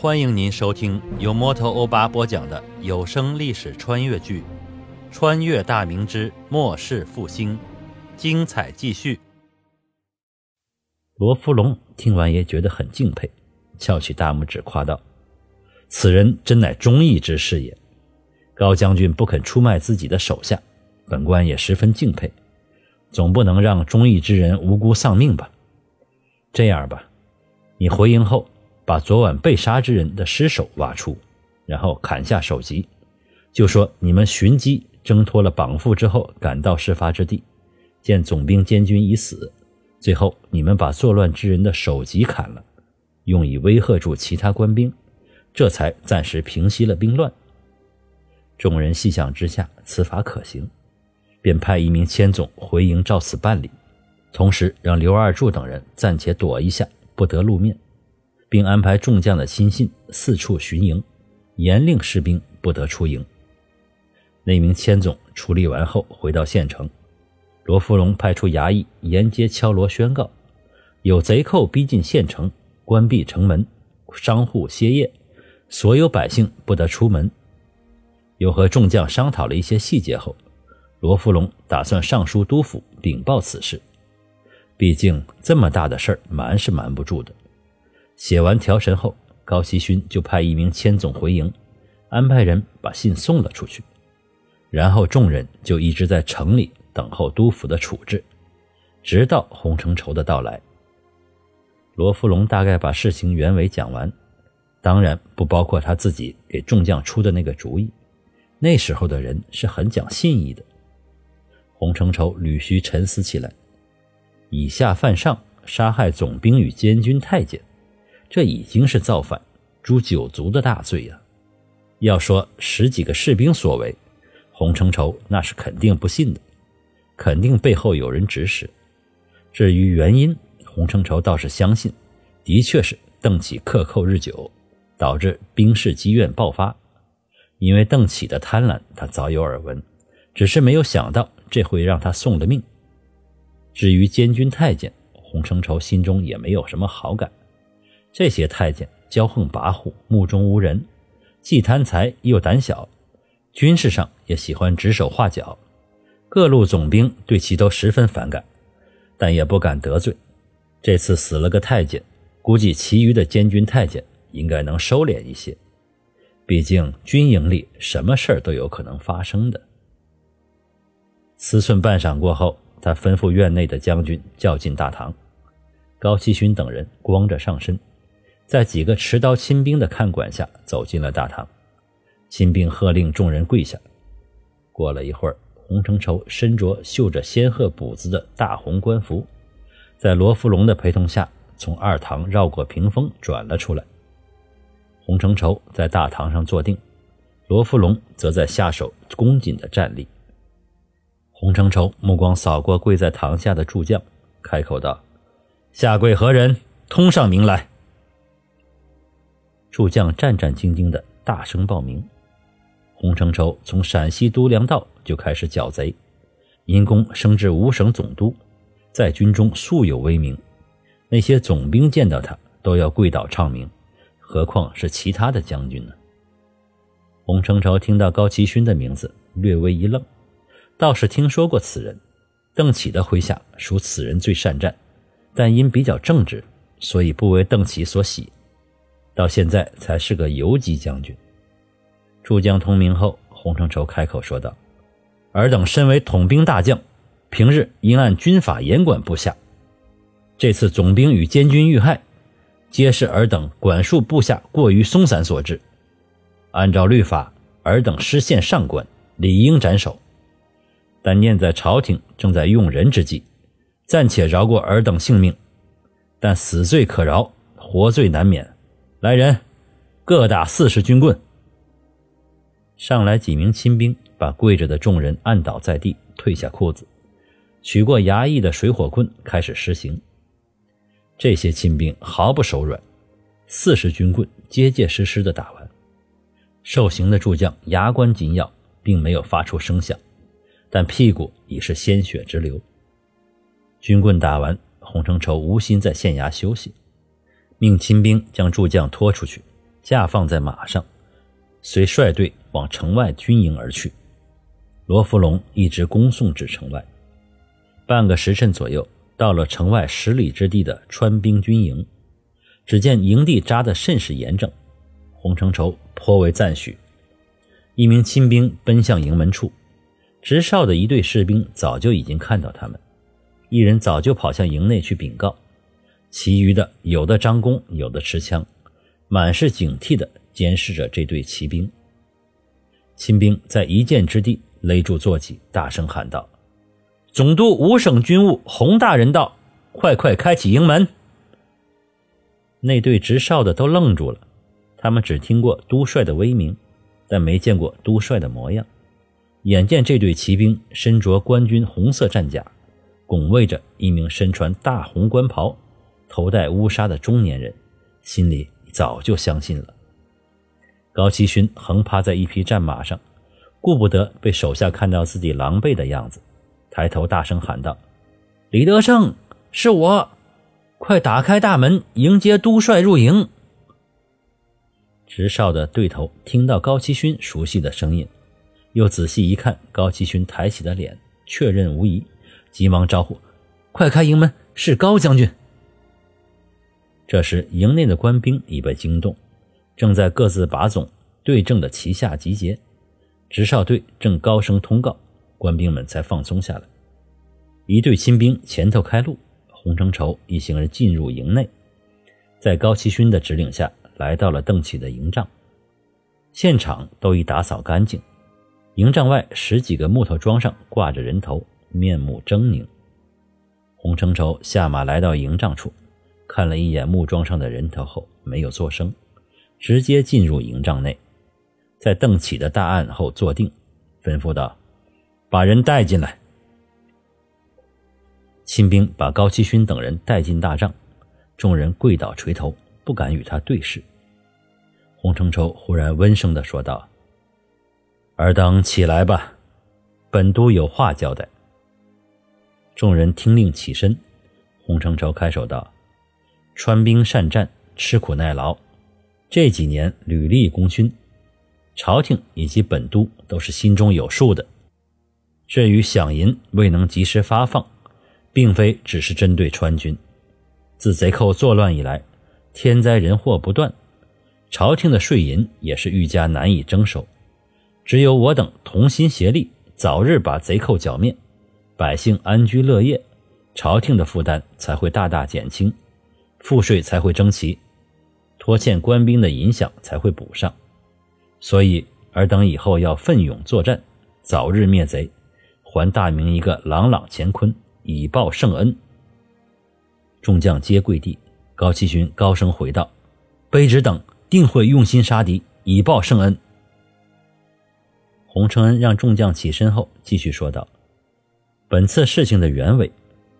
欢迎您收听由摩托欧巴播讲的有声历史穿越剧《穿越大明之末世复兴》，精彩继续。罗福龙听完也觉得很敬佩，翘起大拇指夸道：“此人真乃忠义之士也。高将军不肯出卖自己的手下，本官也十分敬佩。总不能让忠义之人无辜丧命吧？这样吧，你回营后。”把昨晚被杀之人的尸首挖出，然后砍下首级，就说你们寻机挣脱了绑缚之后，赶到事发之地，见总兵监军已死，最后你们把作乱之人的首级砍了，用以威吓住其他官兵，这才暂时平息了兵乱。众人细想之下，此法可行，便派一名千总回营照此办理，同时让刘二柱等人暂且躲一下，不得露面。并安排众将的亲信四处巡营，严令士兵不得出营。那名千总处理完后回到县城，罗福龙派出衙役沿街敲锣宣告：有贼寇逼近县城，关闭城门，商户歇业，所有百姓不得出门。又和众将商讨了一些细节后，罗福龙打算上书督府禀报此事。毕竟这么大的事儿，瞒是瞒不住的。写完条神后，高希勋就派一名千总回营，安排人把信送了出去。然后众人就一直在城里等候督府的处置，直到洪承畴的到来。罗福龙大概把事情原委讲完，当然不包括他自己给众将出的那个主意。那时候的人是很讲信义的。洪承畴捋须沉思起来：以下犯上，杀害总兵与监军太监。这已经是造反、诛九族的大罪呀！要说十几个士兵所为，洪承畴那是肯定不信的，肯定背后有人指使。至于原因，洪承畴倒是相信，的确是邓启克扣日久，导致兵士积怨爆发。因为邓启的贪婪，他早有耳闻，只是没有想到这会让他送了命。至于监军太监，洪承畴心中也没有什么好感。这些太监骄横跋扈、目中无人，既贪财又胆小，军事上也喜欢指手画脚，各路总兵对其都十分反感，但也不敢得罪。这次死了个太监，估计其余的监军太监应该能收敛一些。毕竟军营里什么事儿都有可能发生的。思忖半晌过后，他吩咐院内的将军叫进大堂，高希勋等人光着上身。在几个持刀亲兵的看管下，走进了大堂。亲兵喝令众人跪下。过了一会儿，洪承畴身着绣着仙鹤补子的大红官服，在罗福龙的陪同下，从二堂绕过屏风转了出来。洪承畴在大堂上坐定，罗福龙则在下手恭谨的站立。洪承畴目光扫过跪在堂下的诸将，开口道：“下跪何人？通上名来。”诸将战战兢兢地大声报名。洪承畴从陕西都粮道就开始剿贼，因功升至五省总督，在军中素有威名。那些总兵见到他都要跪倒唱名，何况是其他的将军呢？洪承畴听到高奇勋的名字，略微一愣，倒是听说过此人。邓启的麾下属此人最善战，但因比较正直，所以不为邓启所喜。到现在才是个游击将军。诸将通明后，洪承畴开口说道：“尔等身为统兵大将，平日应按军法严管部下。这次总兵与监军遇害，皆是尔等管束部下过于松散所致。按照律法，尔等失陷上官，理应斩首。但念在朝廷正在用人之际，暂且饶过尔等性命。但死罪可饶，活罪难免。”来人，各打四十军棍。上来几名亲兵，把跪着的众人按倒在地，褪下裤子，取过衙役的水火棍，开始施行。这些亲兵毫不手软，四十军棍结结实实的打完。受刑的助将牙关紧咬，并没有发出声响，但屁股已是鲜血直流。军棍打完，洪承畴无心在县衙休息。命亲兵将诸将拖出去，架放在马上，随率队往城外军营而去。罗福龙一直恭送至城外。半个时辰左右，到了城外十里之地的川兵军营，只见营地扎得甚是严整。洪承畴颇为赞许。一名亲兵奔向营门处，直哨的一队士兵早就已经看到他们，一人早就跑向营内去禀告，其余的有的张弓，有的持枪，满是警惕地监视着这队骑兵。亲兵在一箭之地勒住坐骑，大声喊道：“总督五省军务洪大人到，快快开启营门！”那队值哨的都愣住了，他们只听过都帅的威名。但没见过都帅的模样，眼见这队骑兵身着官军红色战甲，拱卫着一名身穿大红官袍、头戴乌纱的中年人，心里早就相信了。高奇勋横趴在一匹战马上，顾不得被手下看到自己狼狈的样子，抬头大声喊道：“李德胜，是我，快打开大门，迎接都帅入营。”值哨的对头听到高奇勋熟悉的声音，又仔细一看高奇勋抬起的脸，确认无疑，急忙招呼：“快开营门，是高将军。”这时，营内的官兵已被惊动，正在各自把总对正的旗下集结。值哨队正高声通告，官兵们才放松下来。一队亲兵前头开路，洪承畴一行人进入营内，在高奇勋的指令下。来到了邓启的营帐，现场都已打扫干净。营帐外十几个木头桩上挂着人头，面目狰狞。洪承畴下马来到营帐处，看了一眼木桩上的人头后，没有作声，直接进入营帐内，在邓启的大案后坐定，吩咐道：“把人带进来。”亲兵把高奇勋等人带进大帐，众人跪倒垂头。不敢与他对视。洪承畴忽然温声的说道：“尔等起来吧，本都有话交代。”众人听令起身。洪承畴开手道：“川兵善战，吃苦耐劳，这几年屡立功勋，朝廷以及本都都是心中有数的。至于饷银未能及时发放，并非只是针对川军。自贼寇作乱以来，天灾人祸不断，朝廷的税银也是愈加难以征收。只有我等同心协力，早日把贼寇剿灭，百姓安居乐业，朝廷的负担才会大大减轻，赋税才会征齐，拖欠官兵的银饷才会补上。所以尔等以后要奋勇作战，早日灭贼，还大明一个朗朗乾坤，以报圣恩。众将皆跪地。高奇勋高声回道：“卑职等定会用心杀敌，以报圣恩。”洪承恩让众将起身后，继续说道：“本次事情的原委，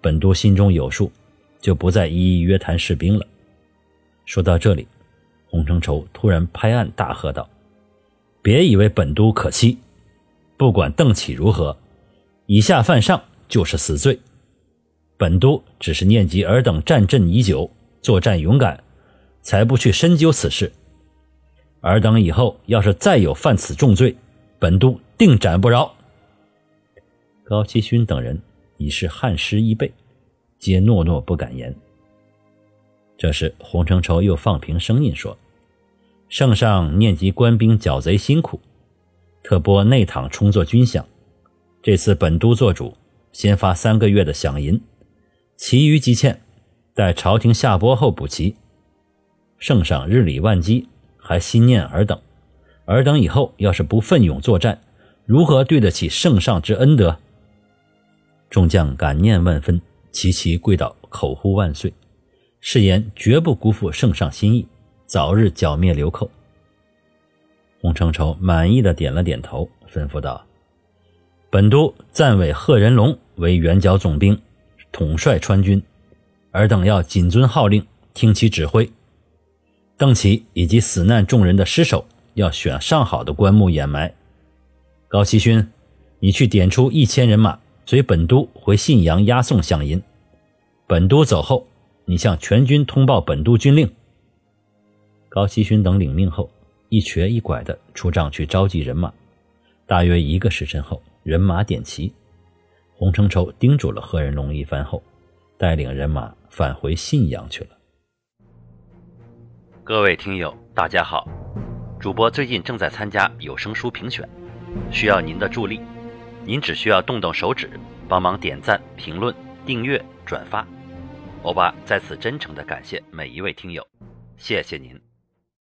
本都心中有数，就不再一一约谈士兵了。”说到这里，洪承畴突然拍案大喝道：“别以为本都可欺！不管邓启如何，以下犯上就是死罪。本都只是念及尔等战阵已久。”作战勇敢，才不去深究此事。尔等以后要是再有犯此重罪，本都定斩不饶。高希勋等人已是汗湿衣背，皆诺诺不敢言。这时，洪承畴又放平声音说：“圣上念及官兵剿贼辛苦，特拨内堂充作军饷。这次本都做主，先发三个月的饷银，其余积欠。”待朝廷下拨后补齐，圣上日理万机，还心念尔等。尔等以后要是不奋勇作战，如何对得起圣上之恩德？众将感念万分，齐齐跪倒，口呼万岁，誓言绝不辜负圣上心意，早日剿灭流寇。洪承畴满意的点了点头，吩咐道：“本都暂委贺仁龙为援剿总兵，统帅川军。”尔等要谨遵号令，听其指挥。邓启以及死难众人的尸首要选上好的棺木掩埋。高希勋，你去点出一千人马，随本都回信阳押送饷银。本都走后，你向全军通报本都军令。高希勋等领命后，一瘸一拐的出帐去召集人马。大约一个时辰后，人马点齐。洪承畴叮嘱了贺人龙一番后，带领人马返回信阳去了。各位听友，大家好，主播最近正在参加有声书评选，需要您的助力。您只需要动动手指，帮忙点赞、评论、订阅、转发。欧巴在此真诚的感谢每一位听友，谢谢您。